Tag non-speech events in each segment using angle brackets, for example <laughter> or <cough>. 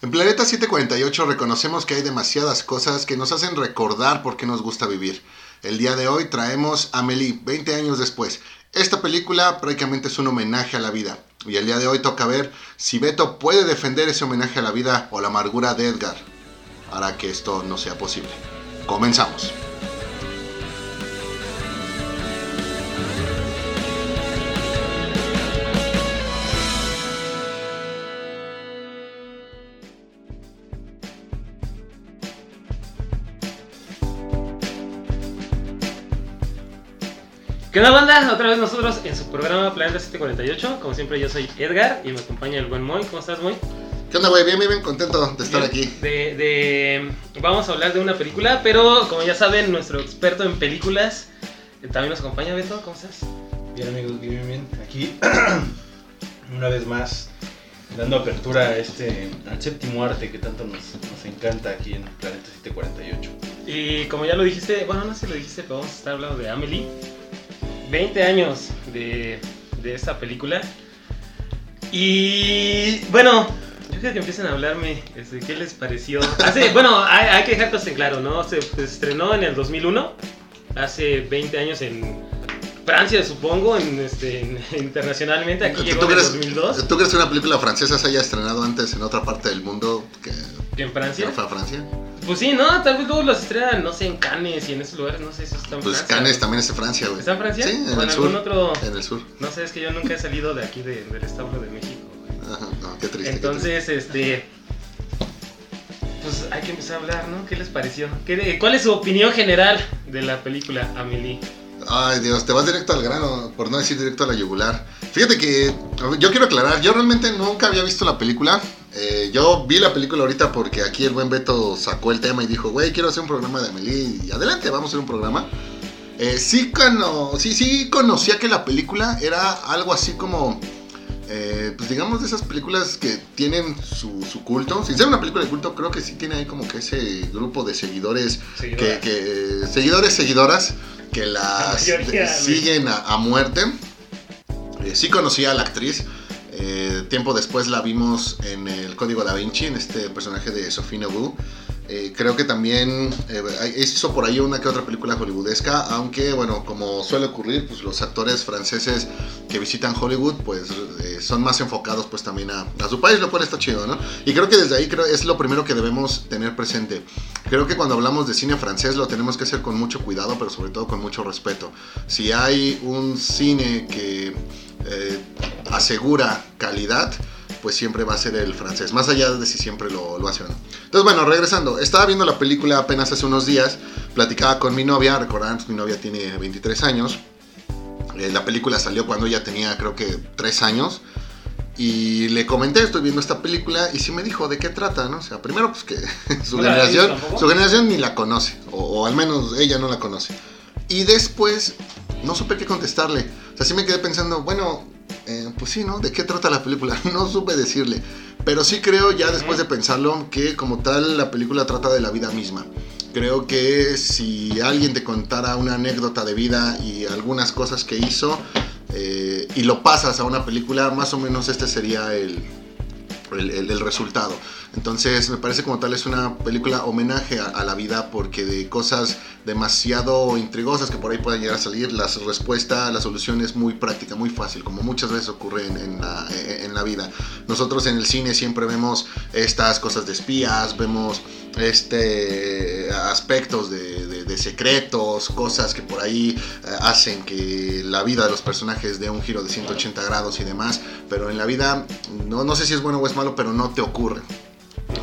En Planeta 748 reconocemos que hay demasiadas cosas que nos hacen recordar por qué nos gusta vivir. El día de hoy traemos Amelie, 20 años después. Esta película prácticamente es un homenaje a la vida. Y el día de hoy toca ver si Beto puede defender ese homenaje a la vida o la amargura de Edgar para que esto no sea posible. Comenzamos. ¿Qué onda banda? Otra vez nosotros en su programa Planeta 748. Como siempre yo soy Edgar y me acompaña el buen Moy. ¿Cómo estás Moy? ¿Qué onda, güey? Bien, bien, bien, contento de estar Bien. aquí. De, de- Vamos a hablar de una película, pero como ya saben, nuestro experto en películas eh, también nos acompaña, Beto. ¿Cómo estás? Bien amigos, bien, bien, bien. Aquí, <clears throat> una vez más, dando apertura a este, al séptimo arte que tanto nos, nos encanta aquí en Planeta 748. Y como ya lo dijiste, bueno, no sé si lo dijiste, pero vamos a estar hablando de Amelie. 20 años de, de esta película. Y bueno, yo creo que empiecen a hablarme este, qué les pareció. Hace, bueno, hay, hay que dejar cosas en claro, ¿no? Se estrenó en el 2001, hace 20 años en Francia, supongo, en, este, en- internacionalmente. Aquí llegó en el 2002, ¿Tú crees que una película francesa se haya estrenado antes en otra parte del mundo que, que en que Francia. no fue a Francia? Pues sí, no, tal vez luego los estrenan, no sé, en Cannes y en esos lugares, no sé si están en Pues Francia. Cannes también es de Francia, güey. ¿Está en Francia? Sí, en ¿O el en algún sur. otro? En el sur. No sé, es que yo nunca he salido de aquí de- del establo de México. güey. Ajá, no, qué triste. qué triste. Entonces, este. Pues hay que empezar a hablar, ¿no? ¿Qué les pareció? ¿Qué- ¿Cuál es su opinión general de la película Amelie? Ay, Dios, te vas directo al grano, por no decir directo a la yugular. Fíjate que yo quiero aclarar, yo realmente nunca había visto la película. Eh, yo vi la película ahorita porque aquí el buen Beto sacó el tema y dijo, güey, quiero hacer un programa de Amelie. Y adelante, vamos a hacer un programa. Eh, sí, cono- sí, sí conocía que la película era algo así como, eh, pues digamos, de esas películas que tienen su, su culto. Sin ser una película de culto, creo que sí tiene ahí como que ese grupo de seguidores que, que- seguidores, seguidoras que las La mayoría, siguen a, a muerte. Eh, sí conocía a la actriz. Eh, tiempo después la vimos en el Código Da Vinci, en este personaje de Sophie Nobu. Eh, creo que también eh, hizo por ahí una que otra película hollywoodesca, aunque bueno, como suele ocurrir, pues los actores franceses que visitan Hollywood, pues eh, son más enfocados pues también a, a su país, lo cual está chido, ¿no? Y creo que desde ahí creo es lo primero que debemos tener presente. Creo que cuando hablamos de cine francés lo tenemos que hacer con mucho cuidado, pero sobre todo con mucho respeto. Si hay un cine que eh, asegura calidad, pues siempre va a ser el francés, más allá de si siempre lo, lo hace o no. Entonces, bueno, regresando, estaba viendo la película apenas hace unos días, platicaba con mi novia, recordarán, mi novia tiene 23 años, eh, la película salió cuando ella tenía creo que 3 años, y le comenté, estoy viendo esta película, y sí me dijo de qué trata, ¿no? O sea, primero pues que <laughs> su ¿No la había visto generación, su generación ni la conoce, o, o al menos ella no la conoce. Y después no supe qué contestarle. Sea, sí me quedé pensando, bueno, eh, pues sí, ¿no? ¿De qué trata la película? <laughs> No supe decirle. Pero sí creo, ya después de pensarlo, que como tal la película trata de la vida misma. Creo que si alguien te contara una anécdota de vida y algunas cosas que hizo, eh, y lo pasas a una película, más o menos este sería el, el, el- el resultado. Entonces me parece como tal es una película homenaje a, la vida porque de cosas demasiado intrigosas que por ahí pueden llegar a salir, la respuesta, la solución es muy práctica, muy fácil, como muchas veces ocurre en, la, vida. Nosotros en el cine siempre vemos estas cosas de espías, vemos este aspectos de secretos, cosas que por ahí eh, hacen que la vida de los personajes dé un giro de 180 grados y demás, pero en la vida no, no sé si es bueno o es malo, pero no te ocurre.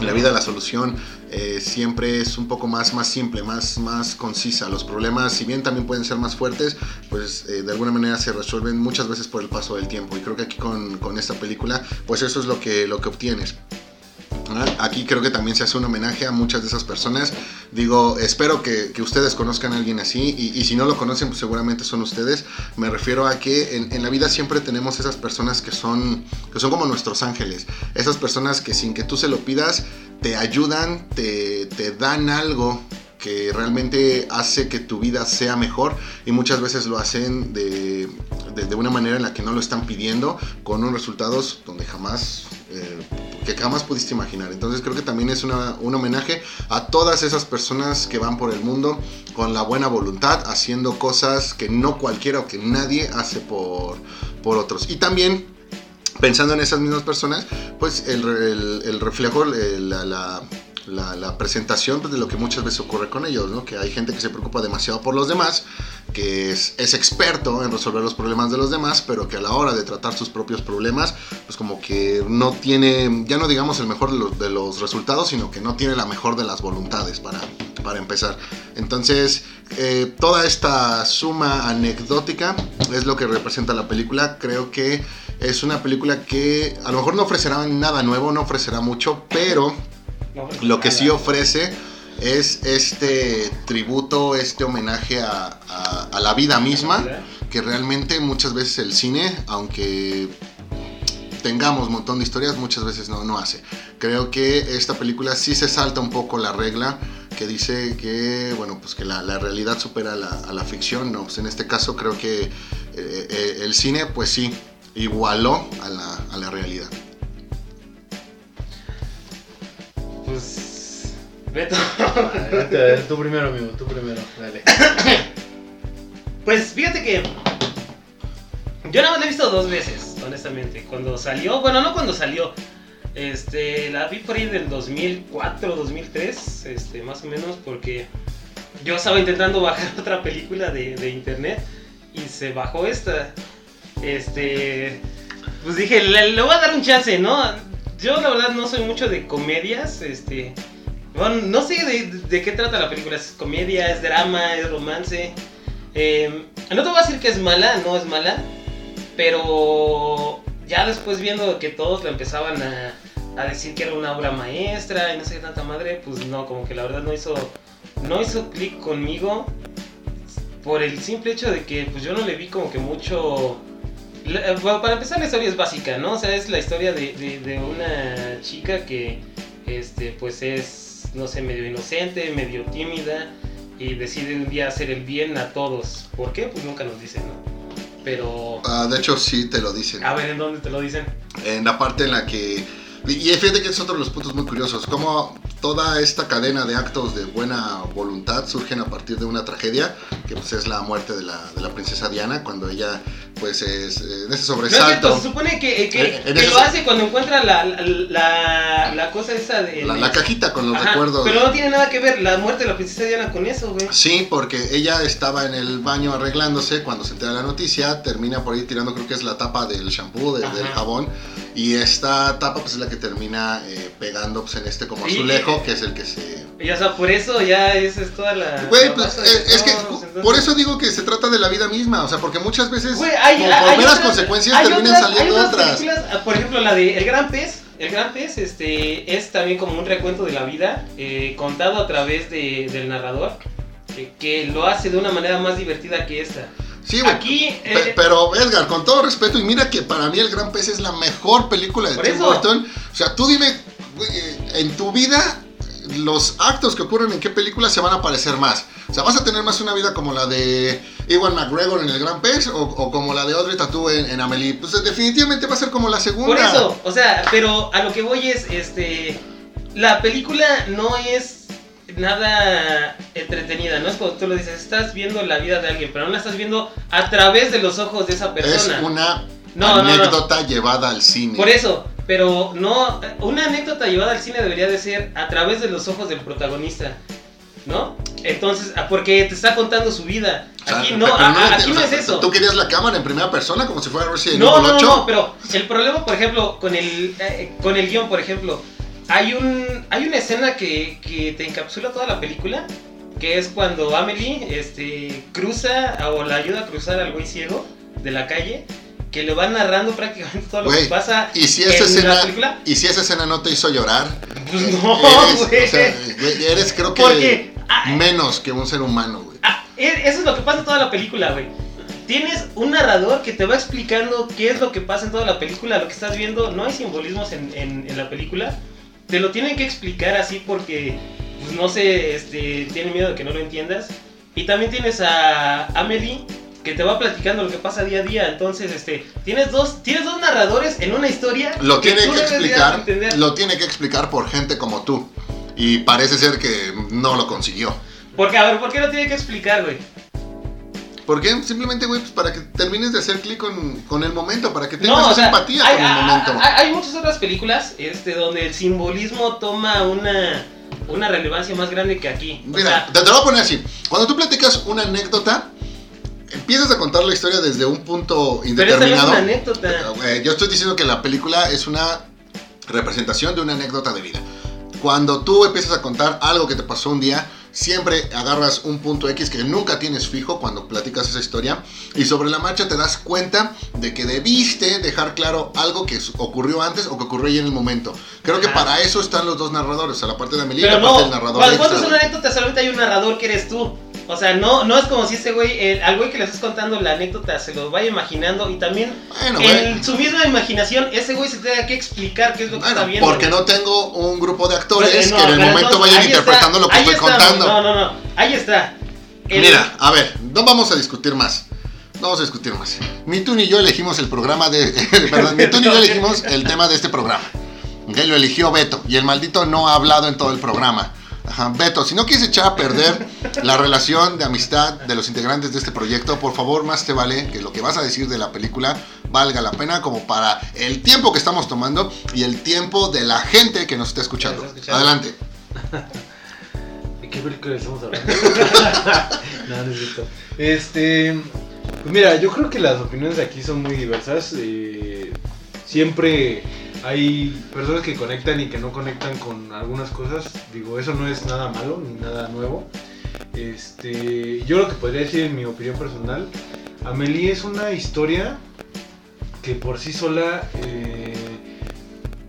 La vida la solución eh, siempre es un poco más, más simple, más, más concisa. Los problemas, si bien también pueden ser más fuertes, pues eh, de alguna manera se resuelven muchas veces por el paso del tiempo. Y creo que aquí con, con esta película, pues eso es lo que, lo que obtienes. Aquí creo que también se hace un homenaje a muchas de esas personas. Digo, espero que, que ustedes conozcan a alguien así y, y si no lo conocen, pues seguramente son ustedes. Me refiero a que en, en la vida siempre tenemos esas personas que son, que son como nuestros ángeles. Esas personas que sin que tú se lo pidas, te ayudan, te, te dan algo que realmente hace que tu vida sea mejor y muchas veces lo hacen de, de, de una manera en la que no lo están pidiendo, con unos resultados donde jamás eh, que jamás pudiste imaginar. Entonces creo que también es una- un homenaje a todas esas personas que van por el mundo con la buena voluntad, haciendo cosas que no cualquiera o que nadie hace por, por otros. Y también pensando en esas mismas personas, pues el, reflejo, la, la- la- presentación pues, de lo que muchas veces ocurre con ellos, ¿no? Que hay gente que se preocupa demasiado por los demás, que es, es experto en resolver los problemas de los demás, pero que a la hora de tratar sus propios problemas, pues como que no tiene, ya no digamos el mejor de los, resultados, sino que no tiene la mejor de las voluntades para, para empezar. Entonces, eh, toda esta suma anecdótica es lo que representa la película. Creo que es una película que a lo mejor no ofrecerá nada nuevo, no ofrecerá mucho, pero lo que sí ofrece es este tributo, este homenaje a, la vida misma, que realmente muchas veces el cine, aunque tengamos un montón de historias, muchas veces no, no hace. Creo que esta película sí se salta un poco la regla que dice que, bueno, pues que la, realidad supera la, a la ficción, no, pues en este caso creo que eh, eh, el cine, pues sí, igualó a la realidad. Pues. Beto. Adelante, tú primero, amigo, tú primero, dale. Pues fíjate que. Yo nada más la he visto dos veces, honestamente. Cuando salió, bueno, no cuando salió. Este, la vi por ahí del 2004, 2003, este, más o menos, porque yo estaba intentando bajar <laughs> otra película de, de internet y se bajó esta. Este, pues dije, le, le voy a dar un chance, ¿no? Yo la verdad no soy mucho de comedias, este, bueno, no sé de, qué trata la película, es comedia, es drama, es romance. Eh, no te voy a decir que es mala, no es mala, pero ya después viendo que todos la empezaban a, a decir que era una obra maestra y no sé qué tanta madre, pues no, como que la verdad no hizo, no hizo clic conmigo por el simple hecho de que pues yo no le vi como que mucho... eh, Bueno, para empezar la historia es básica, ¿no? O sea, es la historia de, de- de una chica que, este, pues es, no sé, medio inocente, medio tímida y decide un día hacer el bien a todos. ¿Por qué? Pues nunca nos dicen, ¿no? Pero... Ah, de hecho, sí te lo dicen. A ver, ¿en dónde te lo dicen? en la parte en la que... Y fíjate que es otro de los puntos muy curiosos, como toda esta cadena de actos de buena voluntad surgen a partir de una tragedia, que pues es la muerte de la, de la princesa Diana, cuando ella pues es en ese No es sobresalto... cierto, se supone que, que, Eh, en que lo hace cuando encuentra la, la, la, cosa esa de... la, la cajita con los Ajá, recuerdos. Pero no tiene nada que ver la muerte de la princesa Diana con eso, güey. Sí, porque ella estaba en el baño arreglándose cuando se entera la noticia, termina por ahí tirando creo que es la tapa del shampoo, de- del jabón, y esta tapa pues es la que termina eh, pegando pues en este como azulejo, que es el que se... Y o sea, por eso ya esa es toda la... Güey, pues es que entonces- por eso digo que se trata de la vida misma, o sea, porque muchas veces Güey, hay, por, hay- por hay meras otras- consecuencias terminan otras- saliendo otras. películas, ah, por ejemplo, la de El Gran Pez. El Gran Pez este, es también como un recuento de la vida, eh, contado a través de- del narrador, que, que lo hace de una manera más divertida que esta. Sí, güey. Aquí, eh, pero Edgar, con todo respeto, y mira que para mí El Gran Pez es la mejor película de Tim. Burton. O sea, tú dime, eh, en tu vida, los actos que ocurren en qué película se van a parecer más. O sea, ¿vas a tener más una vida como la de Ewan McGregor en El Gran Pez o, o como la de Audrey Tautou en, en Amelie? Pues definitivamente va a ser como la segunda. Por eso, o sea, pero a lo que voy es, este, la película no es nada entretenida, no es como tú lo dices, estás viendo la vida de alguien, pero no la estás viendo a través de los ojos de esa Es persona. una No, no, no. anécdota llevada al cine. Por eso, pero no, una anécdota llevada al cine debería de ser a través de los ojos del protagonista, ¿no? Entonces, ah, porque te está contando su vida. O sea, Aquí no, pero a- a- te- aquí no es eso. ¿Tú querías la cámara en primera persona como si fuera Resident No, Evil no, 8? no, no, pero el problema, por ejemplo, con el, eh, con el guion, por ejemplo, hay, un, hay una escena que, que te encapsula toda la película, que es cuando Amelie este, cruza o la ayuda a cruzar al güey ciego de la calle, que le va narrando prácticamente todo lo Güey, que pasa Y si en esa la escena, película. y si esa escena no te hizo llorar, Pues no, eres, güey. o sea, eres creo que Porque ah, menos que un ser humano, güey. ah, e- eso es lo que pasa en toda la película, güey. Tienes un narrador que te va explicando qué es lo que pasa en toda la película, lo que estás viendo. No hay simbolismos en, en- en la película. Te lo tienen que explicar así porque, pues no sé, este, tienen miedo de que no lo entiendas. Y también tienes a Amelie que te va platicando lo que pasa día a día. Entonces, este, tienes dos, tienes dos narradores en una historia. Lo tiene tú que explicar, lo tiene que explicar por gente como tú. Y parece ser que no lo consiguió. Porque, a ver, ¿por qué lo tiene que explicar, güey? ¿Por qué? Simplemente, güey, pues para que termines de hacer clic con, con el momento, para que tengas No, o esa sea, empatía hay, con el hay- momento. hay- hay muchas otras películas este, donde el simbolismo toma una, una relevancia más grande que aquí. O Mira, sea, te, te lo voy a poner así. Cuando tú platicas una anécdota, empiezas a contar la historia desde un punto pero esta no es indeterminado. una anécdota. Eh, yo estoy diciendo que la película es una representación de una anécdota de vida. Cuando tú empiezas a contar algo que te pasó un día, siempre agarras un punto X que nunca tienes fijo cuando platicas esa historia y sobre la marcha te das cuenta de que debiste dejar claro algo que ocurrió antes o que ocurrió ahí en el momento. Creo que para eso están los dos narradores, a la parte de Amelie y la parte no, del narrador. cuando cuentas una anécdota solamente hay un narrador que eres tú. O sea, no, no es como si ese güey, el- al güey que le estás contando la anécdota se lo vaya imaginando y también Bueno, güey. en su misma imaginación ese güey se tenga que explicar qué es lo que Bueno, está viendo. porque güey. no tengo un grupo de actores Pues, no, que en el momento entonces, vayan interpretando está, lo que estoy contando. No, no, no, ahí está. El- Mira, a ver, no vamos a discutir más. No vamos a discutir más. Ni tú ni yo elegimos el programa de. <laughs> perdón, ni tú ni yo <laughs> elegimos el tema de este programa. Lo eligió Beto. Y el maldito no ha hablado en todo el programa. Ajá, Beto, si no quieres echar a perder la relación de amistad de los integrantes de este proyecto, por favor, más te vale que lo que vas a decir de la película valga la pena como para el tiempo que estamos tomando y el tiempo de la gente que nos está escuchando. Adelante. <laughs> ¿De qué película estamos hablando? <laughs> no, no es cierto. Este. Pues mira, yo creo que las opiniones de aquí son muy diversas. eh, siempre hay personas que conectan y que no conectan con algunas cosas. Digo, eso no es nada malo ni nada nuevo. Este, yo lo que podría decir en mi opinión personal, Amelie es una historia que por sí sola eh,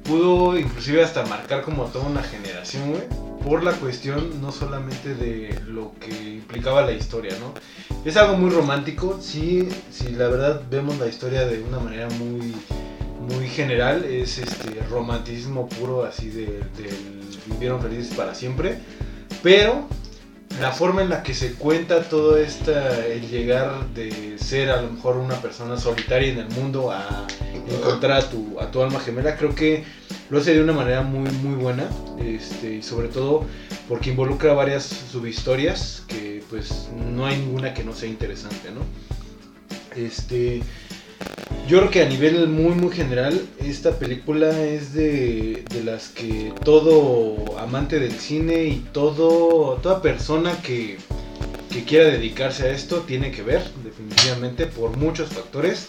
pudo inclusive hasta marcar como toda una generación, güey, por la cuestión no solamente de lo que implicaba la historia, ¿no? Es algo muy romántico, sí, si la verdad vemos la historia de una manera muy muy general, es este romanticismo puro así de, vivieron felices para siempre, pero la forma en la que se cuenta todo esta, el llegar de ser a lo mejor una persona solitaria en el mundo a encontrar a tu, a tu alma gemela, creo que lo hace de una manera muy muy buena, este, y sobre todo porque involucra varias subhistorias que pues no hay ninguna que no sea interesante, ¿no? Este, yo creo que a nivel muy muy general esta película es de, de las que todo amante del cine y todo toda persona que, que quiera dedicarse a esto tiene que ver definitivamente por muchos factores.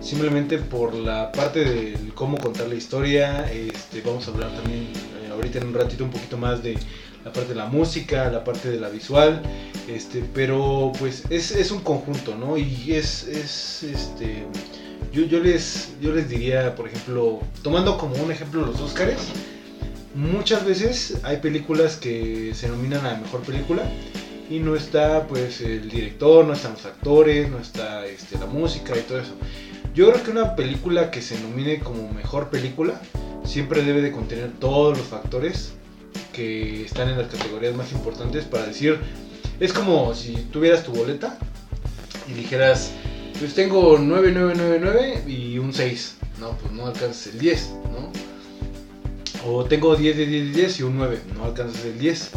Simplemente por la parte del cómo contar la historia este vamos a hablar también eh, ahorita en un ratito un poquito más de la parte de la música la parte de la visual este pero pues es, es un conjunto no y es, es este yo, yo les yo les diría por ejemplo tomando como un ejemplo los Óscares muchas veces hay películas que se nominan a mejor película y no está pues el director, no están los actores, no está este, la música y todo eso. Yo creo que una película que se nomine como mejor película siempre debe de contener todos los factores que están en las categorías más importantes para decir, es como si tuvieras tu boleta y dijeras, pues tengo 9999 y un 6. No, pues no alcanzas el 10, ¿no? O tengo 10 de 10 de 10 y un 9, no alcanzas el 10.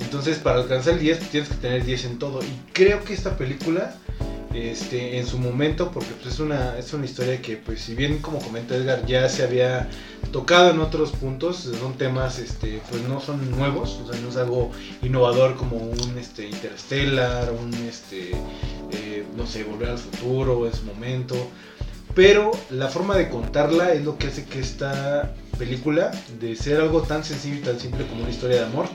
Entonces, para alcanzar el 10 tienes que tener 10 en todo. Y creo que esta película, este, en su momento, porque pues, es, una, es una historia que, pues, si bien, como comenta Edgar, ya se había tocado en otros puntos, son temas, este, pues no son nuevos, o sea, no es algo innovador como un este, Interstellar, un, este, eh, no sé, Volver al Futuro en su momento. Pero la forma de contarla es lo que hace que esta película, de ser algo tan sencillo y tan simple como una historia de amor,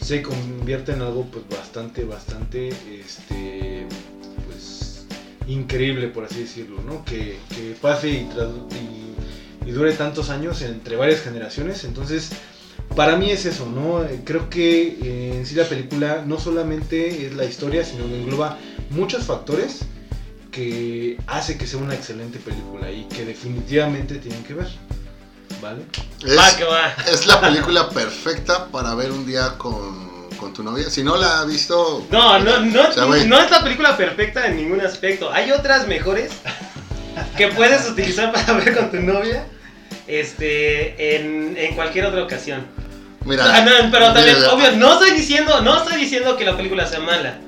se convierte en algo pues bastante, bastante, este, pues increíble por así decirlo, ¿no? Que, que pase y, y, y dure tantos años entre varias generaciones, entonces para mí es eso, ¿no? Eh, Creo que eh, en sí la película no solamente es la historia, sino que engloba muchos factores que hace que sea una excelente película y que definitivamente tienen que ver, ¿vale? Es, Va, que va. es la película perfecta para ver un día con con tu novia. Si no la ha visto, No, no, no, O sea, güey. no es la película perfecta en ningún aspecto. Hay otras mejores que puedes utilizar para ver con tu novia este, en, en cualquier otra ocasión. mira. Ah, no, pero también, mira, obvio, no estoy diciendo, no estoy diciendo que la película sea mala.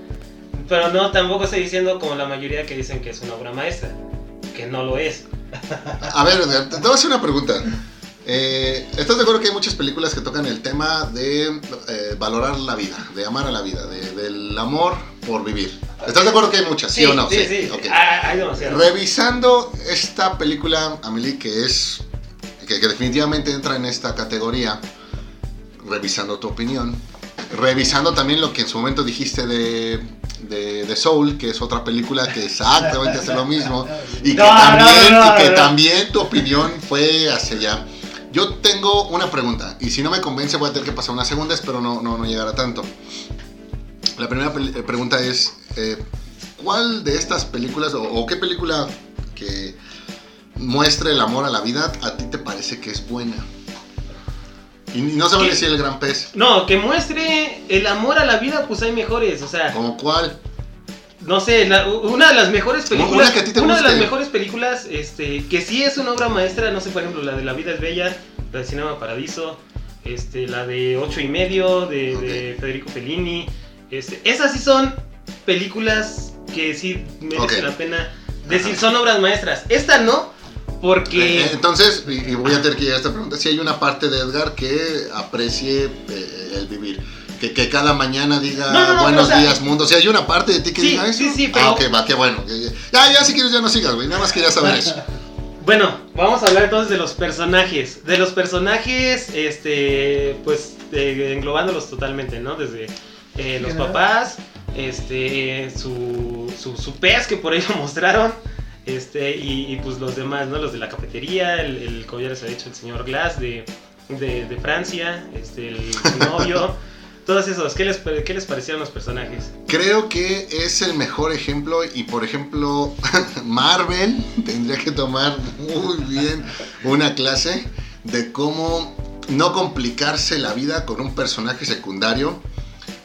Pero no, tampoco estoy diciendo como la mayoría que dicen que es una obra maestra. Que no lo es. A ver, te voy a hacer una pregunta. Eh, ¿Estás de acuerdo que hay muchas películas que tocan el tema de eh, valorar la vida, de amar a la vida, de- del amor por vivir? ¿Estás de acuerdo que hay muchas, sí, o no? Sí, sí. Ah, hay demasiado. Revisando esta película, Amelie, que es. Que, que definitivamente entra en esta categoría, revisando tu opinión, revisando también lo que en su momento dijiste de, de, de Soul, que es otra película que exactamente hace lo mismo, y que, No, también, no, y que también tu opinión fue hacia allá. Yo tengo una pregunta, y si no me convence voy a tener que pasar unas segundas, pero no, no, no llegar a tanto. La primera eh, pregunta es, eh, ¿cuál de estas películas o, o qué película que muestre el amor a la vida a ti te parece que es buena? Y no se vale ¿Qué? decir el gran pez. No, que muestre el amor a la vida, pues hay mejores. O sea, ¿Como cuál? no sé, la- una de las mejores películas. Una que a ti te una de las mejores películas, este, que sí es una obra maestra, no sé, por ejemplo, la de La vida es bella, la de Cinema Paradiso, este, la de Ocho y medio, de. Federico Fellini. Este, esas sí son películas que sí merecen la pena decir, son obras maestras. Esta no, porque. Eh, eh, entonces, y, y voy a tener que llegar a esta pregunta, si hay una parte de Edgar que aprecie eh, el vivir. Que, que cada mañana diga No, no, no, buenos pero, o sea, días mundo. Si hay una parte de ti que Sí, diga eso. sí, sí, Ah, pero- ok, va, qué bueno. Ya, ya, si quieres ya no sigas, güey. Nada más quería saber eso. <laughs> Bueno, vamos a hablar entonces de los personajes. De los personajes, este, pues eh, englobándolos totalmente, ¿no? Desde eh, los papás, este, su, su, su pez que por ahí lo mostraron, este, y, y, pues los demás, ¿no? Los de la cafetería, el, el como ya les ha dicho el señor Glass de, de, de Francia, este, el novio. <laughs> Todos esos, ¿qué les, ¿qué les parecieron los personajes? Creo que es el mejor ejemplo y por ejemplo <laughs> Marvel tendría que tomar muy bien una clase de cómo no complicarse la vida con un personaje secundario.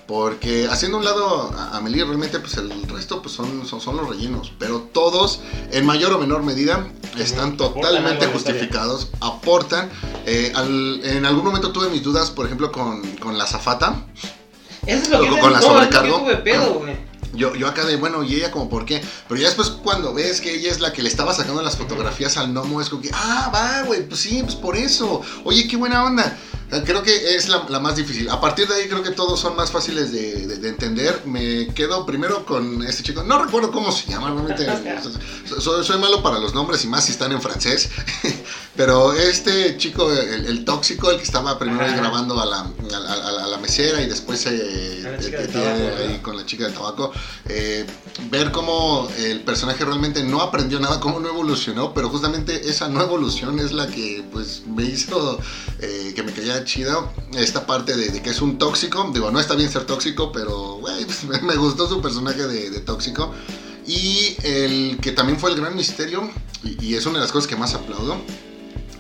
Porque haciendo un lado a Amelie, realmente pues el resto pues son, son, son los rellenos. Pero todos, en mayor o menor medida, están aportan totalmente justificados, aportan. Eh, al- en algún momento tuve mis dudas, por ejemplo, con, con la zafata. Eso es lo que Con- la que sobrecargo. pedo. Yo, yo acá de, bueno, y ella como por qué. Pero ya después cuando ves que ella es la que le estaba sacando las fotografías al gnomo, es como que, ah, va, güey, pues sí, pues por eso. Oye, qué buena onda. Eh, Creo que es la, la más difícil. A partir de ahí creo que todos son más fáciles de, de- de entender. Me quedo primero con este chico. No recuerdo cómo se llama, realmente. <laughs> soy, soy malo para los nombres y más si están en francés. <laughs> Pero este chico, el, el tóxico, el que estaba primero ahí grabando a la, a, la- a la mesera y después se del tiene tabaco, ahí con la chica del tabaco, eh, ver cómo el personaje realmente no aprendió nada, cómo no evolucionó, pero justamente esa no evolución es la que pues me hizo eh, que me chido esta parte de, de que es un tóxico, digo, no está bien ser tóxico, pero pues, <laughs> me, gustó su personaje de, de tóxico. Y el que también fue el gran misterio, y, y es una de las cosas que más aplaudo,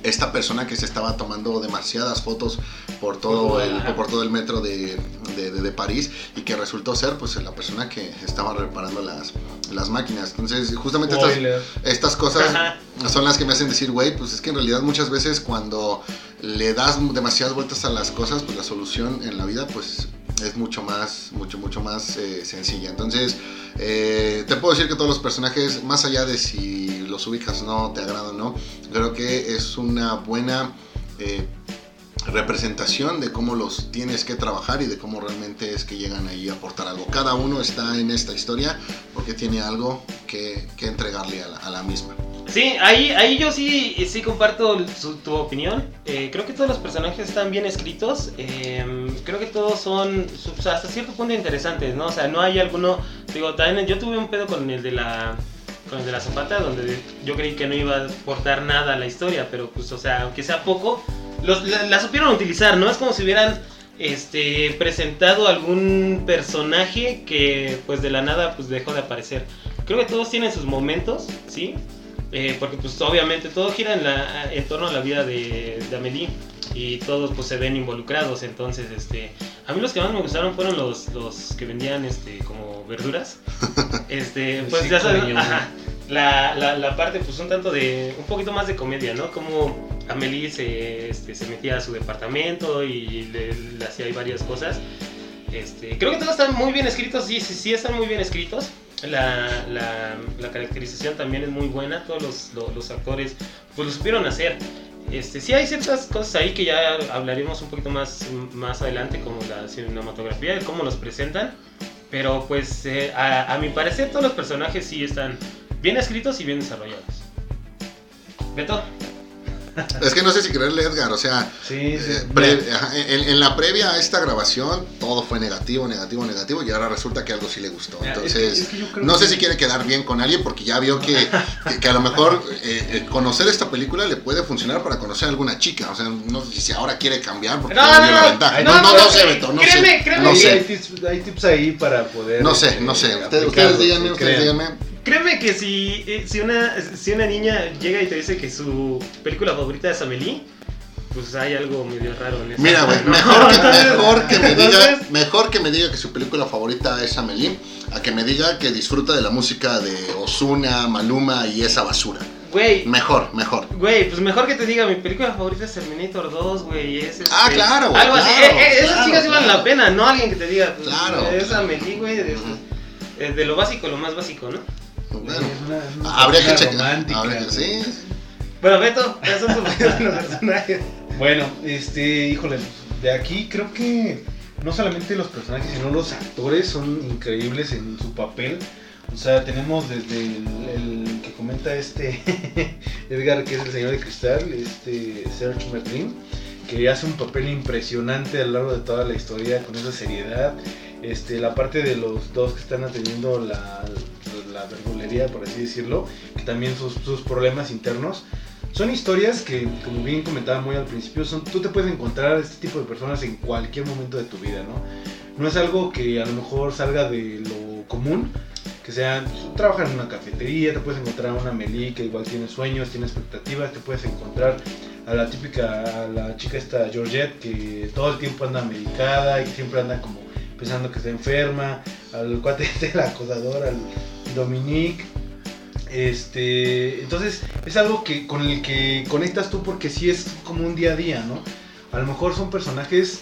esta persona que se estaba tomando demasiadas fotos por todo el, por todo el metro de, de- de- de París y que resultó ser pues la persona que estaba reparando las, las máquinas. Entonces, justamente estas, estas cosas <laughs> son las que me hacen decir, güey, pues es que en realidad muchas veces cuando le das demasiadas vueltas a las cosas, pues la solución en la vida pues es mucho más, mucho, mucho más eh, sencilla. Entonces, eh, te puedo decir que todos los personajes, más allá de si los ubicas o no, te agradan o no, creo que es una buena... eh, representación de cómo los tienes que trabajar y de cómo realmente es que llegan ahí a aportar algo. Cada uno está en esta historia porque tiene algo que, entregarle a la misma. Sí, ahí, ahí yo sí, sí comparto su- tu opinión. Eh, creo que todos los personajes están bien escritos. Eh, creo que todos son o sea, hasta cierto punto interesantes, ¿no? O sea, no hay alguno. Digo, también yo tuve un pedo con el de la. Con el de la zapata, donde yo creí que no iba a aportar nada a la historia, pero pues, o sea, aunque sea poco, los, la, la supieron utilizar, ¿no? Es como si hubieran este, presentado algún personaje que pues de la nada pues dejó de aparecer. Creo que todos tienen sus momentos, ¿sí? Eh, porque pues obviamente todo gira en, la, en torno a la vida de, de Amélie y todos pues se ven involucrados, entonces este A mí los que más me gustaron fueron los, los que vendían este como verduras. <laughs> Este, pues Sí, ya sabes, coño. ajá. La, la, la parte pues un tanto de un poquito más de comedia, ¿no? Como Amelie se, este, se metía a su departamento y le, le hacía ahí varias cosas. Este, creo que todos están muy bien escritos, sí, sí, sí están muy bien escritos. La, la, la caracterización también es muy buena, todos los, lo- los actores pues lo supieron hacer. Este, sí hay ciertas cosas ahí que ya hablaremos un poquito más, más adelante, como la cinematografía, cómo los presentan. Pero pues eh, a, a mi parecer todos los personajes sí están bien escritos y bien desarrollados. Beto, Es que no sé si creerle Edgar, o sea, Sí, sí. eh, pre- en, en la previa a esta grabación todo fue negativo, negativo, negativo y ahora resulta que algo sí le gustó. Mira, es que- Entonces, es que no sé que- si quiere quedar bien con alguien porque ya vio <laughs> que, que, a lo mejor eh, eh, conocer esta película le puede funcionar para conocer a alguna chica. O sea, no sé si ahora quiere cambiar porque No, dio no, la no, ventaja. No, no, no, no, no sé, Beto, no créeme, sé. créeme No sé. hay, tips, hay tips ahí para poder. No sé, este, no sé. Ustedes, díganme, ustedes díganme. Créeme que si, eh, si, una, si una niña llega y te dice que su película favorita es Amelie, pues hay algo medio raro en eso. Mira, güey, <laughs> ¿no? mejor, que, Entonces- mejor, que me diga, mejor que me diga que su película favorita es Amelie, a que me diga que disfruta de la música de Osuna, Maluma y esa basura. Güey, Mejor, mejor. Güey, pues mejor que te diga, mi película favorita es Terminator 2, güey. Es, Ah, este, claro, güey, Algo así. claro, Eh, eh, esas chicas sí valen la pena, no alguien que te diga. pues, Claro, Es. Amelie, güey. De, de- de lo básico, lo más básico, ¿no? Bueno, una- habría que checar. habría que- sí. Bueno, Beto, ¿cuáles son <laughs> los personajes? Bueno, este, híjole, de aquí creo que no solamente los personajes, sino los actores son increíbles en su papel. O sea, tenemos desde el, el que comenta este <laughs> Edgar, que es el señor de cristal, este Serge Merlin, que hace un papel impresionante a lo largo de toda la historia con esa seriedad. Este, la parte de los dos que están atendiendo la, la por así decirlo, que también sus, problemas internos. Son historias que, como bien comentaba muy al principio, tú te puedes encontrar este tipo de personas en cualquier momento de tu vida, ¿no? No es algo que a lo mejor salga de lo común, que sea, pues, trabajar en una cafetería, te puedes encontrar a una Meli que igual tiene sueños, tiene expectativas, te puedes encontrar a la típica, a la chica esta Georgette que todo el tiempo anda medicada y siempre anda como pensando que está enferma, al cuate <laughs> este, el acosador, al Dominique. Este, entonces es algo que con el que conectas tú porque sí es como un día a día, ¿no? A lo mejor son personajes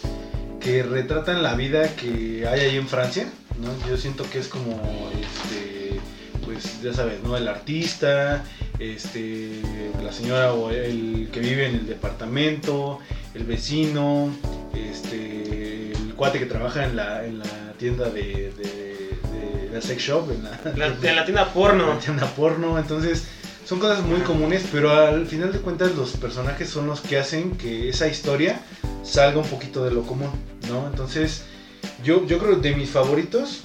que retratan la vida que hay ahí en Francia, ¿no? Yo siento que es como, este, pues ya sabes, ¿no? El artista, este, la señora o el que vive en el departamento, el vecino, este, cuate que trabaja en la, en la tienda de, de, de la sex shop, en la, La- en la tienda porno. una tienda porno, entonces son cosas muy comunes, pero al final de cuentas los personajes son los que hacen que esa historia salga un poquito de lo común, ¿no? Entonces, yo, yo creo que de mis favoritos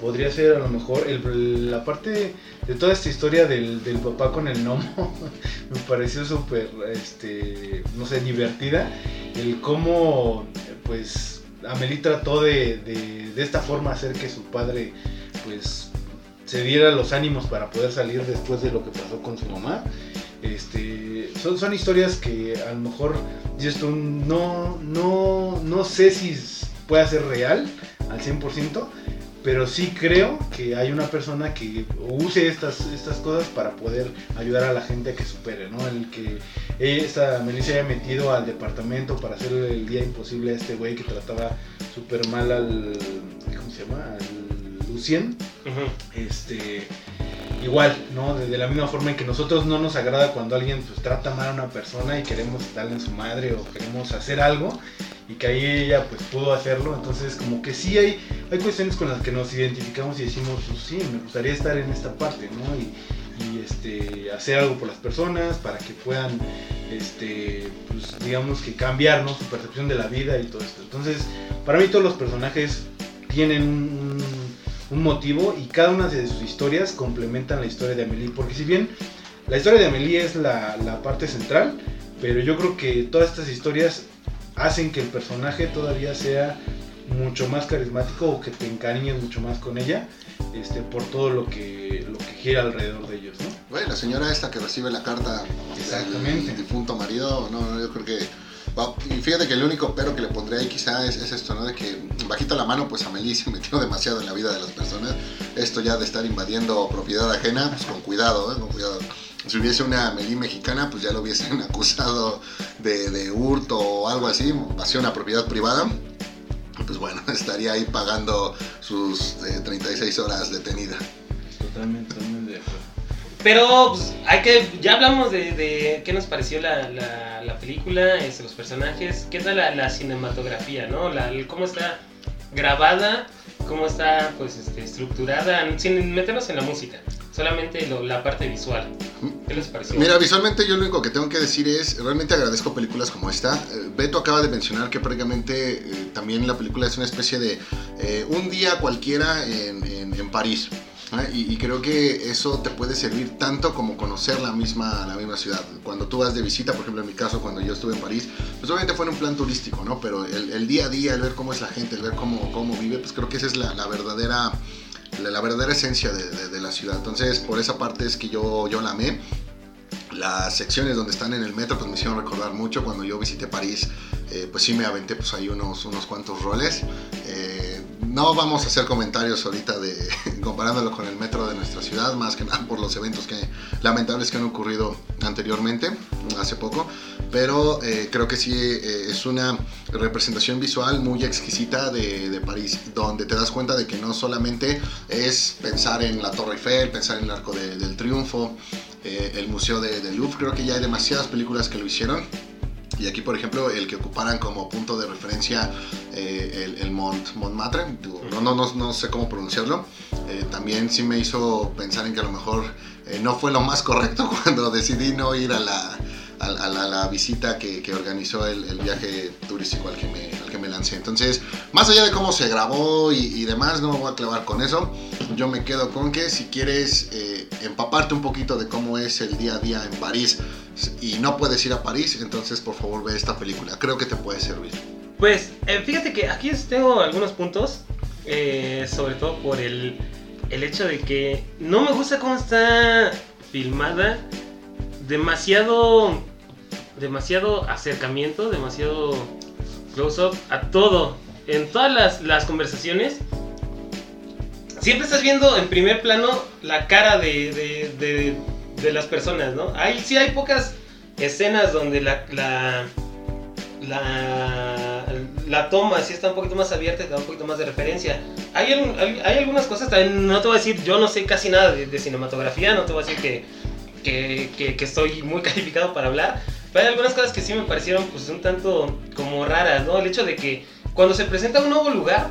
podría ser a lo mejor el- la parte de toda esta historia del, del papá con el gnomo, <laughs> me pareció súper, este, no sé, divertida, el cómo, pues, Amelie trató de, de, de esta forma hacer que su padre, pues, se diera los ánimos para poder salir después de lo que pasó con su mamá. Este, son, son historias que a lo mejor no, no, no sé si pueda ser real al 100%, pero sí creo que hay una persona que use estas, estas cosas para poder ayudar a la gente a que supere, ¿no? El que esta Melissa haya metido al departamento para hacerle el día imposible a este güey que trataba súper mal al, ¿cómo se llama? Al Lucien este igual, ¿no? De, de la misma forma en que nosotros no nos agrada cuando alguien pues, trata mal a una persona y queremos darle en su madre o queremos hacer algo y que ahí ella pues pudo hacerlo, entonces como que sí hay, hay cuestiones con las que nos identificamos y decimos, pues sí, me gustaría estar en esta parte, ¿no? Y, este, hacer algo por las personas para que puedan, este, pues digamos que cambiar, ¿no? Su percepción de la vida y todo esto. Entonces, para mí todos los personajes tienen un, un- un motivo y cada una de sus historias complementan la historia de Amelie. Porque si bien la historia de Amelie es la, la parte central, pero yo creo que todas estas historias hacen que el personaje todavía sea mucho más carismático o que te encariñes mucho más con ella este, por todo lo que, lo que gira alrededor de ellos, ¿no? Güey, la señora esta que recibe la carta Exactamente. del difunto marido, no, no, yo creo que Y fíjate que el único pero que le pondré ahí quizá es, es esto, ¿no? De que bajita la mano, pues Amelie se <laughs> metió demasiado en la vida de las personas. Esto ya de estar invadiendo propiedad ajena, pues con cuidado, ¿eh? Con cuidado. Si hubiese una Amelie mexicana, pues ya lo hubiesen <laughs> acusado de, de hurto o algo así, hacia una propiedad privada. Pues bueno, <laughs> estaría ahí pagando sus eh, 36 horas detenida. Totalmente, totalmente de acuerdo. Pero pues, hay que. Ya hablamos de, de qué nos pareció la, la, la película, este, los personajes, qué tal la, la cinematografía, ¿no? Cómo está grabada, cómo está pues este, estructurada, sin meternos en la música, solamente lo- la parte visual. ¿Qué les pareció? Mira, visualmente yo lo único que tengo que decir es, realmente agradezco películas como esta. Eh, Beto acaba de mencionar que prácticamente eh, también la película es una especie de eh, un día cualquiera en, París. Y, y creo que eso te puede servir tanto como conocer la misma, la misma ciudad. Cuando tú vas de visita, por ejemplo en mi caso, cuando yo estuve en París, pues obviamente fue en un plan turístico, ¿no? Pero el, el día a día, el ver cómo es la gente, el ver cómo, cómo vive, pues creo que esa es la, la verdadera la, la verdadera esencia de, de- de la ciudad. Entonces, por esa parte es que yo, yo la amé. Las secciones donde están en el metro pues me hicieron recordar mucho cuando yo visité París. eh, pues sí me aventé pues ahí unos, unos cuantos roles. Eh, no vamos a hacer comentarios ahorita de <laughs> comparándolo con el metro de nuestra ciudad, más que nada por los eventos que lamentables que han ocurrido anteriormente, hace poco. Pero eh, creo que sí eh, es una representación visual muy exquisita de, de París, donde te das cuenta de que no solamente es pensar en la Torre Eiffel, pensar en el Arco de- del Triunfo, eh, el Museo de, de Louvre, creo que ya hay demasiadas películas que lo hicieron. Y aquí, por ejemplo, el que ocuparan como punto de referencia eh, el, el Mont, Montmartre, no, no, no, no sé cómo pronunciarlo, eh, también sí me hizo pensar en que a lo mejor eh, no fue lo más correcto <laughs> cuando decidí no ir a la, a, a la, la visita que, que organizó el, el viaje turístico al que, me, al que me lancé. Entonces, más allá de cómo se grabó y, y demás, no me voy a clavar con eso. Yo me quedo con que si quieres eh, empaparte un poquito de cómo es el día a día en París y no puedes ir a París, entonces por favor ve esta película. Creo que te puede servir. Pues eh, fíjate que aquí tengo algunos puntos, eh, sobre todo por el, el hecho de que no me gusta cómo está filmada, demasiado, demasiado acercamiento, demasiado close-up a todo, en todas las, las conversaciones. Siempre estás viendo en primer plano la cara de, de las personas, ¿no? Hay, sí hay pocas escenas donde la, la, la, toma sí está un poquito más abierta da un poquito más de referencia. Hay, hay, algunas cosas, también no te voy a decir, yo no sé casi nada de, de cinematografía, no te voy a decir que, que, que- que estoy muy <laughs> calificado para hablar, pero hay algunas cosas que sí me parecieron pues un tanto como raras, ¿no? El hecho de que cuando se presenta un nuevo lugar,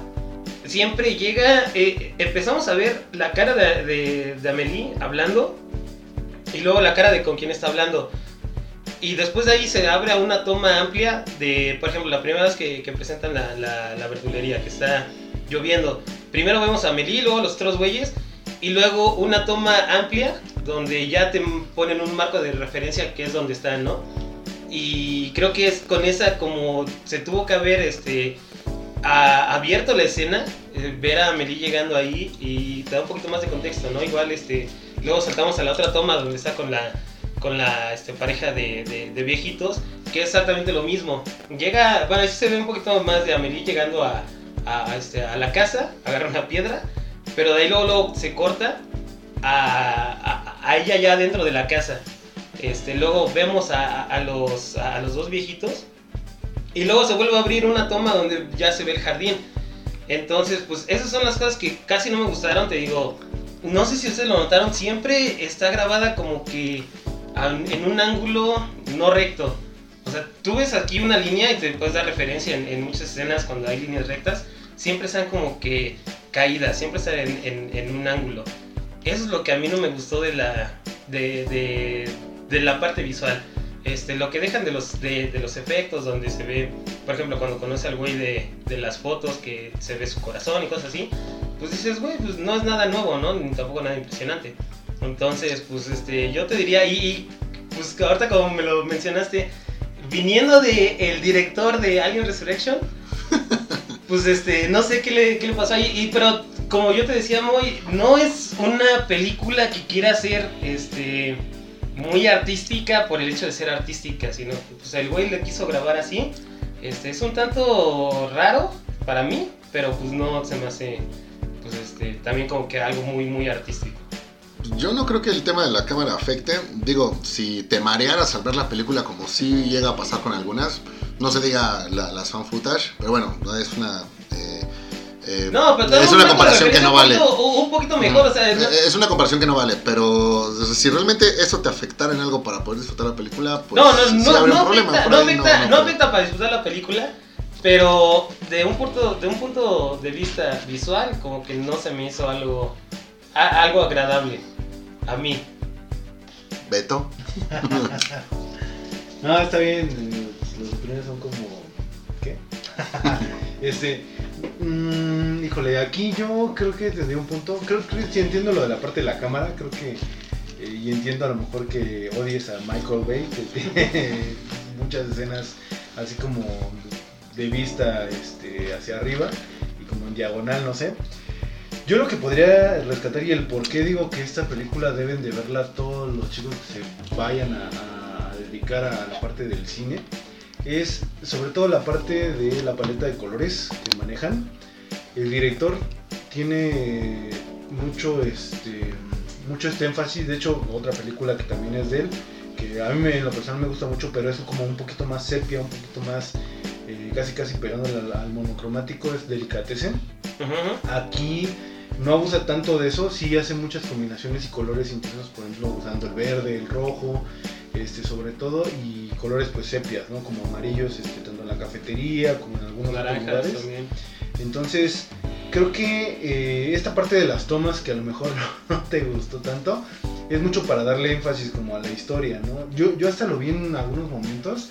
siempre llega, eh, empezamos a ver la cara de, de, de Amelie hablando y luego la cara de con quién está hablando. Y después de ahí se abre a una toma amplia de, por ejemplo, la primera vez que, que presentan la, la, la verdulería, que está lloviendo. Primero vemos a Amelie, luego los otros güeyes, y luego una toma amplia donde ya te ponen un marco de referencia que es donde están, ¿no? Y creo que es con esa como se tuvo que haber este, a- abierto la escena, eh, ver a Amelie llegando ahí y te da un poquito más de contexto, ¿no? Igual este, luego saltamos a la otra toma donde está con la, con la este, pareja de, de- viejitos, que es exactamente lo mismo. Llega, bueno, se ve un poquito más de Amelie llegando a, este, a la casa, agarra una piedra, pero de ahí luego, se corta a, a, ella ya dentro de la casa. Este, luego vemos a los, a los dos viejitos y luego se vuelve a abrir una toma donde ya se ve el jardín. Entonces, pues esas son las cosas que casi no me gustaron, te digo. No sé si ustedes lo notaron, siempre está grabada como que en un ángulo no recto. O sea, tú ves aquí una línea y te puedes dar referencia en, muchas escenas cuando hay líneas rectas. Siempre están como que caídas, siempre están en, en- un ángulo. Eso es lo que a mí no me gustó de la, de, de- la parte visual. Este, lo que dejan de los, de los efectos, donde se ve, por ejemplo, cuando conoce al güey de, de las fotos, que se ve su corazón y cosas así, pues dices, güey, pues no es nada nuevo, ¿no? Ni tampoco nada impresionante. Entonces, pues este, yo te diría, y, pues ahorita como me lo mencionaste, viniendo de el director de Alien Resurrection, <laughs> pues este, no sé qué le, qué le pasó ahí, y, pero como yo te decía, Moy, no es una película que quiera ser, este, muy artística por el hecho de ser artística, sino que pues, el güey le quiso grabar así. Este, es un tanto raro para mí, pero pues no se me hace pues este también como que algo muy muy artístico. Yo no creo que el tema de la cámara afecte. Digo, si te marearas al ver la película, como sí llega a pasar con algunas, no se diga la- las fan footage, pero bueno, es una. eh, eh, No, pero es una un comparación que no vale. Un poquito, un poquito mejor, o sea, no- Eh, Es una comparación que no vale, pero si realmente eso te afectara en algo para poder disfrutar la película, pues no, no, sí no, no problema. afecta, no afecta, no creo. afecta para disfrutar la película, pero de un punto, de un punto de vista visual, como que no se me hizo algo, a- algo agradable a mí. Beto. <laughs> No, está bien. Las opiniones son como. ¿Qué? <laughs> este. mm, híjole, aquí yo creo que tendría un punto. Creo que sí entiendo lo de la parte de la cámara. Creo que. eh, y entiendo a lo mejor que odies a Michael Bay, que tiene <laughs> muchas escenas así como de vista este, hacia arriba y como en diagonal, no sé. Yo lo que podría rescatar y el por qué digo que esta película deben de verla todos los chicos que se vayan a, dedicar a la parte del cine es sobre todo la parte de la paleta de colores que manejan. El director tiene mucho este mucho este énfasis, de hecho otra película que también es de él, que a mí me, en lo personal me gusta mucho, pero es como un poquito más sepia, un poquito más eh, casi casi pegándole al, al monocromático, es Delicatessen. Aquí no abusa tanto de eso, sí hace muchas combinaciones y colores intensos, por ejemplo, usando el verde, el rojo, este sobre todo, y colores pues sepias, ¿no? Como amarillos, este, tanto en la cafetería como en algunos Naranjas lugares. también. Entonces, creo que eh, esta parte de las tomas que a lo mejor <laughs> no te gustó tanto, es mucho para darle énfasis como a la historia, ¿no? Yo, yo hasta lo vi en algunos momentos,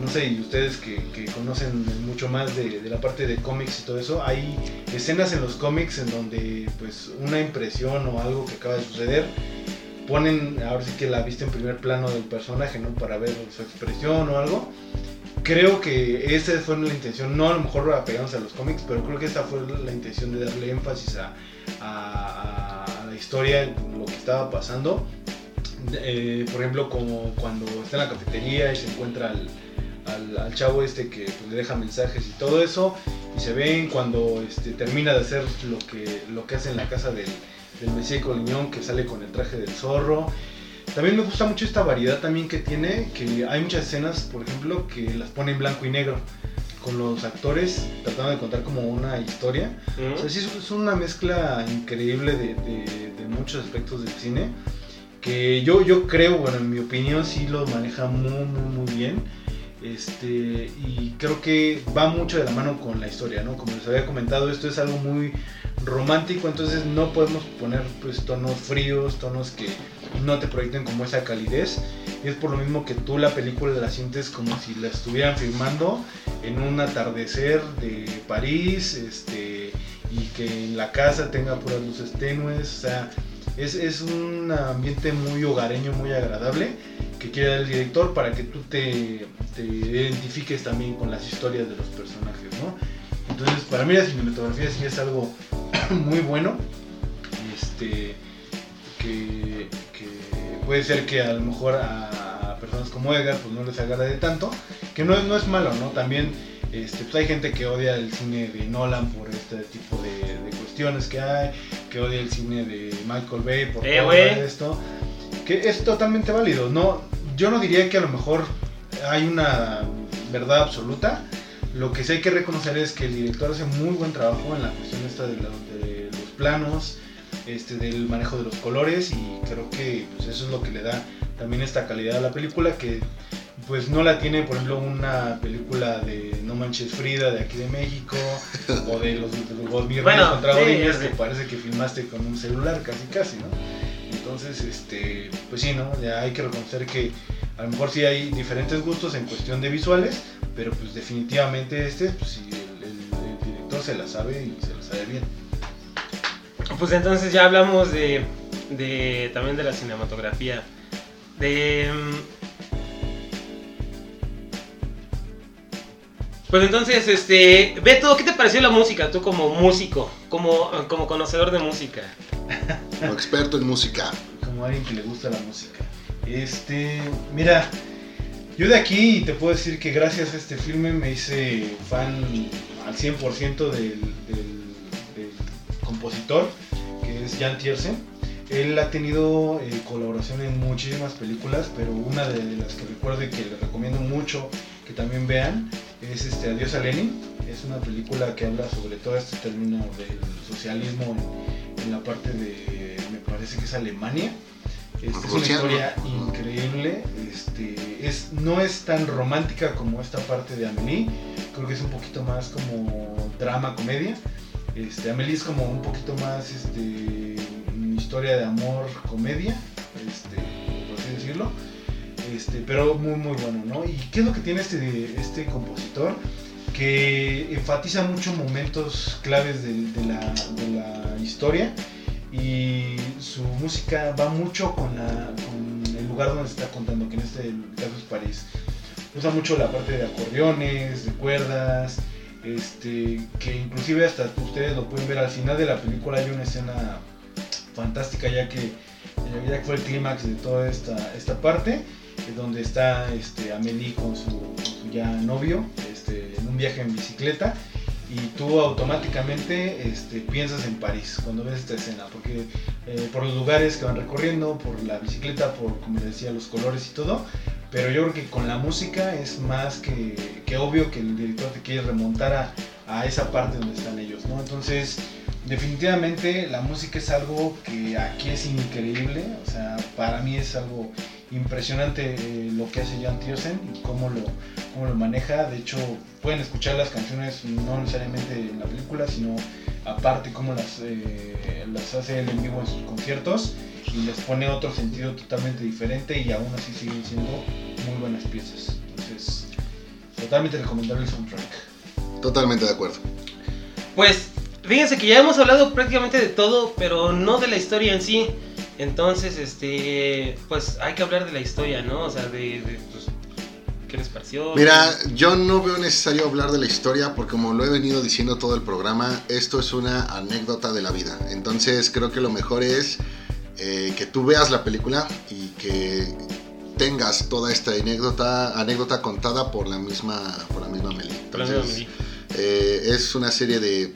no sé, y ustedes que, conocen mucho más de, la parte de cómics y todo eso, hay escenas en los cómics en donde pues una impresión o algo que acaba de suceder, ponen ahora sí que la vista en primer plano del personaje, ¿no? Para ver su expresión o algo creo que esa fue la intención, no a lo mejor apegándose a los cómics, pero creo que esta fue la intención de darle énfasis a, a- a la historia, lo que estaba pasando. Eh, por ejemplo, como cuando está en la cafetería y se encuentra al, al- al chavo este que pues, le deja mensajes y todo eso, y se ven cuando este, termina de hacer lo que, lo que hace en la casa del, del Mesías Coliñón, que sale con el traje del zorro. También me gusta mucho esta variedad también que tiene, que hay muchas escenas, por ejemplo, que las pone en blanco y negro, con los actores tratando de contar como una historia. O sea, sí es- es una mezcla increíble de, de- de muchos aspectos del cine, que yo, yo creo, bueno, en mi opinión sí lo maneja muy, muy, muy bien. Este, y creo que va mucho de la mano con la historia, ¿no? Como les había comentado, esto es algo muy romántico, entonces no podemos poner pues tonos fríos, tonos que no te proyecten como esa calidez. Es por lo mismo que tú la película la sientes como si la estuvieran filmando en un atardecer de París, este, y que en la casa tenga puras luces tenues, o sea, es, es un ambiente muy hogareño, muy agradable que quiere el director para que tú te, te identifiques también con las historias de los personajes, ¿no? Entonces, para mí la cinematografía sí es algo <clears throat> muy bueno, este, que, que puede ser que a lo mejor a, personas como Edgar pues no les agrade tanto, que no, es- no es malo, ¿no? También este, pues hay gente que odia el cine de Nolan por este tipo de, de cuestiones que hay, que odia el cine de Michael Bay por Eh, todo esto, que es totalmente válido, ¿no? Yo no diría que a lo mejor hay una verdad absoluta, lo que sí hay que reconocer es que el director hace muy buen trabajo en la cuestión esta de, la- de los planos, este, del manejo de los colores y creo que pues, eso es lo que le da también esta calidad a la película que pues no la tiene por ejemplo una película de No Manches Frida de aquí de México o de los, los Bueno, contra sí. que parece que filmaste con un celular casi casi, ¿no? Entonces, este, pues sí, ¿no? Ya hay que reconocer que a lo mejor sí hay diferentes gustos en cuestión de visuales, pero pues definitivamente este, pues sí, el, director se la sabe y se la sabe bien. Pues entonces ya hablamos de, de también de la cinematografía. De Pues entonces, este, Beto, ¿qué te pareció la música? Tú como músico, como, como conocedor de música. Como experto en música. Como alguien que le gusta la música. Este, mira, yo de aquí te puedo decir que gracias a este filme me hice fan al 100% del, del, del compositor, que es Jan Tiersen. Él ha tenido eh, colaboración en muchísimas películas, pero una de las que recuerdo y que les recomiendo mucho que también vean es este Adiós a Lenin. Es una película que habla sobre todo este término del socialismo en, en la parte de, me parece que es Alemania. Este, es una historia increíble. Este, es, no es tan romántica como esta parte de Amelie. Creo que es un poquito más como drama, comedia. Este, Amelie es como un poquito más este, una historia de amor, comedia, este, por así decirlo. Este, pero muy muy bueno, ¿no? ¿Y qué es lo que tiene este, este compositor? Que enfatiza mucho momentos claves de, de la, de la historia y su música va mucho con, la, con el lugar donde se está contando, que en este caso es París. Usa mucho la parte de acordeones, de cuerdas, este, que inclusive hasta ustedes lo pueden ver al final de la película hay una escena fantástica ya que ya que fue el clímax de toda esta, esta parte donde está este, su, con su ya novio este, en un viaje en bicicleta y tú automáticamente este, piensas en París cuando ves esta escena, porque eh, por los lugares que van recorriendo, por la bicicleta, por como decía, los colores y todo, pero yo creo que con la música es más que, que obvio que el director te quiere remontar a, a, esa parte donde están ellos, ¿no? Entonces, definitivamente la música es algo que aquí es increíble, o sea, para mí es algo impresionante eh, lo que hace Jan Tiersen y cómo lo, cómo lo maneja. De hecho, pueden escuchar las canciones no necesariamente en la película, sino aparte cómo las, eh, las hace él en vivo en sus conciertos y les pone otro sentido totalmente diferente y aún así siguen siendo muy buenas piezas. Entonces, totalmente recomendable el soundtrack. Totalmente de acuerdo. Pues fíjense que ya hemos hablado prácticamente de todo, pero no de la historia en sí. Entonces, este, pues hay que hablar de la historia, ¿no? O sea, de, de pues, ¿qué les pareció? Mira, yo no veo necesario hablar de la historia porque como lo he venido diciendo todo el programa, esto es una anécdota de la vida. Entonces creo que lo mejor es eh, que tú veas la película y que tengas toda esta anécdota, anécdota contada por la misma, por la misma Meli. Entonces, eh, es una serie de,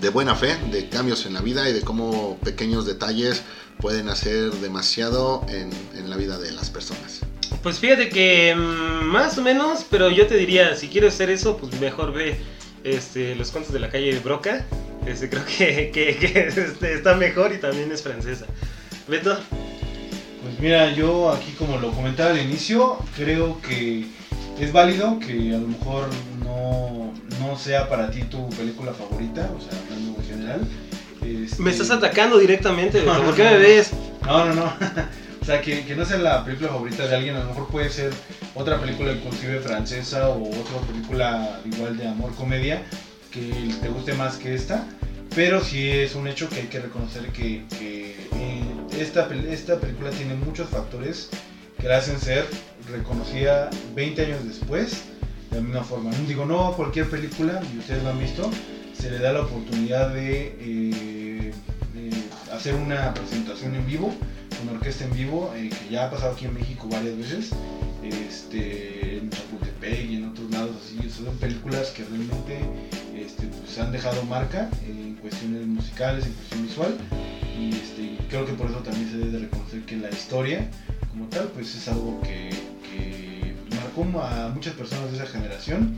de buena fe, de cambios en la vida y de cómo pequeños detalles pueden hacer demasiado en, en la vida de las personas. Pues fíjate que mm, más o menos, pero yo te diría, si quieres hacer eso, pues mejor ve este, los cuentos de la calle de Broca. Este, creo que, que, que, este, está mejor y también es francesa. Beto. Pues mira, yo aquí como lo comentaba al inicio, creo que es válido que a lo mejor no, no sea para ti tu película favorita, o sea, hablando en general. Este... Me estás atacando directamente, Beto. ¿por qué me ves? <laughs> No, no, no. <laughs> O sea, que, que, no sea la película favorita de alguien, a lo mejor puede ser otra película inclusive francesa o otra película igual de amor comedia que te guste más que esta. Pero sí es un hecho que hay que reconocer que, que eh, esta, esta película tiene muchos factores que la hacen ser reconocida 20 años después de la misma forma. No digo, no a cualquier película, y ustedes lo han visto, se le da la oportunidad de, eh, de hacer una presentación en vivo con orquesta en vivo, eh, que ya ha pasado aquí en México varias veces, este, en Chapultepec y en otros lados así, son películas que realmente este, pues, han dejado marca en cuestiones musicales, en cuestión visual, y este, creo que por eso también se debe reconocer que la historia como tal, pues es algo que, marcó a muchas personas de esa generación,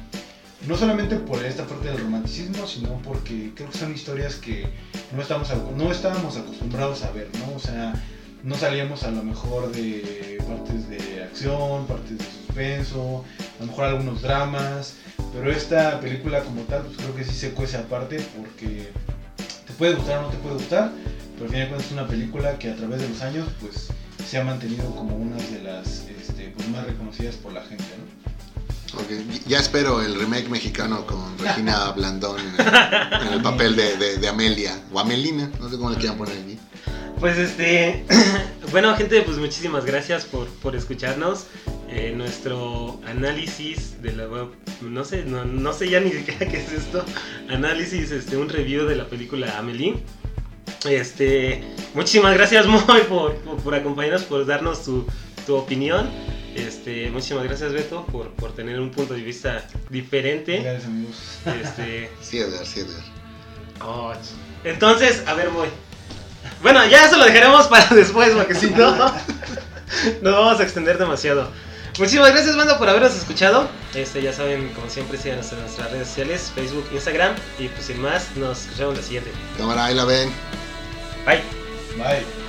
no solamente por esta parte del romanticismo, sino porque creo que son historias que no, estamos, no estábamos acostumbrados a ver, ¿no? O sea, no salíamos a lo mejor de partes de acción, partes de suspenso, a lo mejor algunos dramas, pero esta película como tal, pues creo que sí se cuece aparte porque te puede gustar o no te puede gustar, pero al final de cuentas es una película que a través de los años pues se ha mantenido como una de las este, pues, más reconocidas por la gente, ¿no? Okay. Ya espero el remake mexicano con Regina <laughs> Blandón en el, en el papel de, de, de, Amelia o Amelina, no sé cómo le quieran poner aquí. Pues este, <clears throat> bueno gente, pues muchísimas gracias por, por escucharnos. Eh, nuestro análisis de la web, no sé, no, no, sé ya ni siquiera <laughs> qué es esto. Análisis, este, un review de la película Amelie. Este, muchísimas gracias <laughs> Moy por, por, por, acompañarnos, por darnos tu, tu opinión. Este, muchísimas gracias Beto por, por tener un punto de vista diferente. Gracias, amigos. Este, <laughs> Sí, Edgar, sí, Edgar. oh, entonces, a ver, voy. Bueno, ya eso lo dejaremos <laughs> para después, porque si no, nos vamos a extender demasiado. Muchísimas gracias, banda, por habernos escuchado. Este, ya saben, como siempre, síganos en nuestras redes sociales, Facebook, Instagram. Y pues sin más, nos escuchamos la siguiente. Cámara, ahí la ven. はい。はい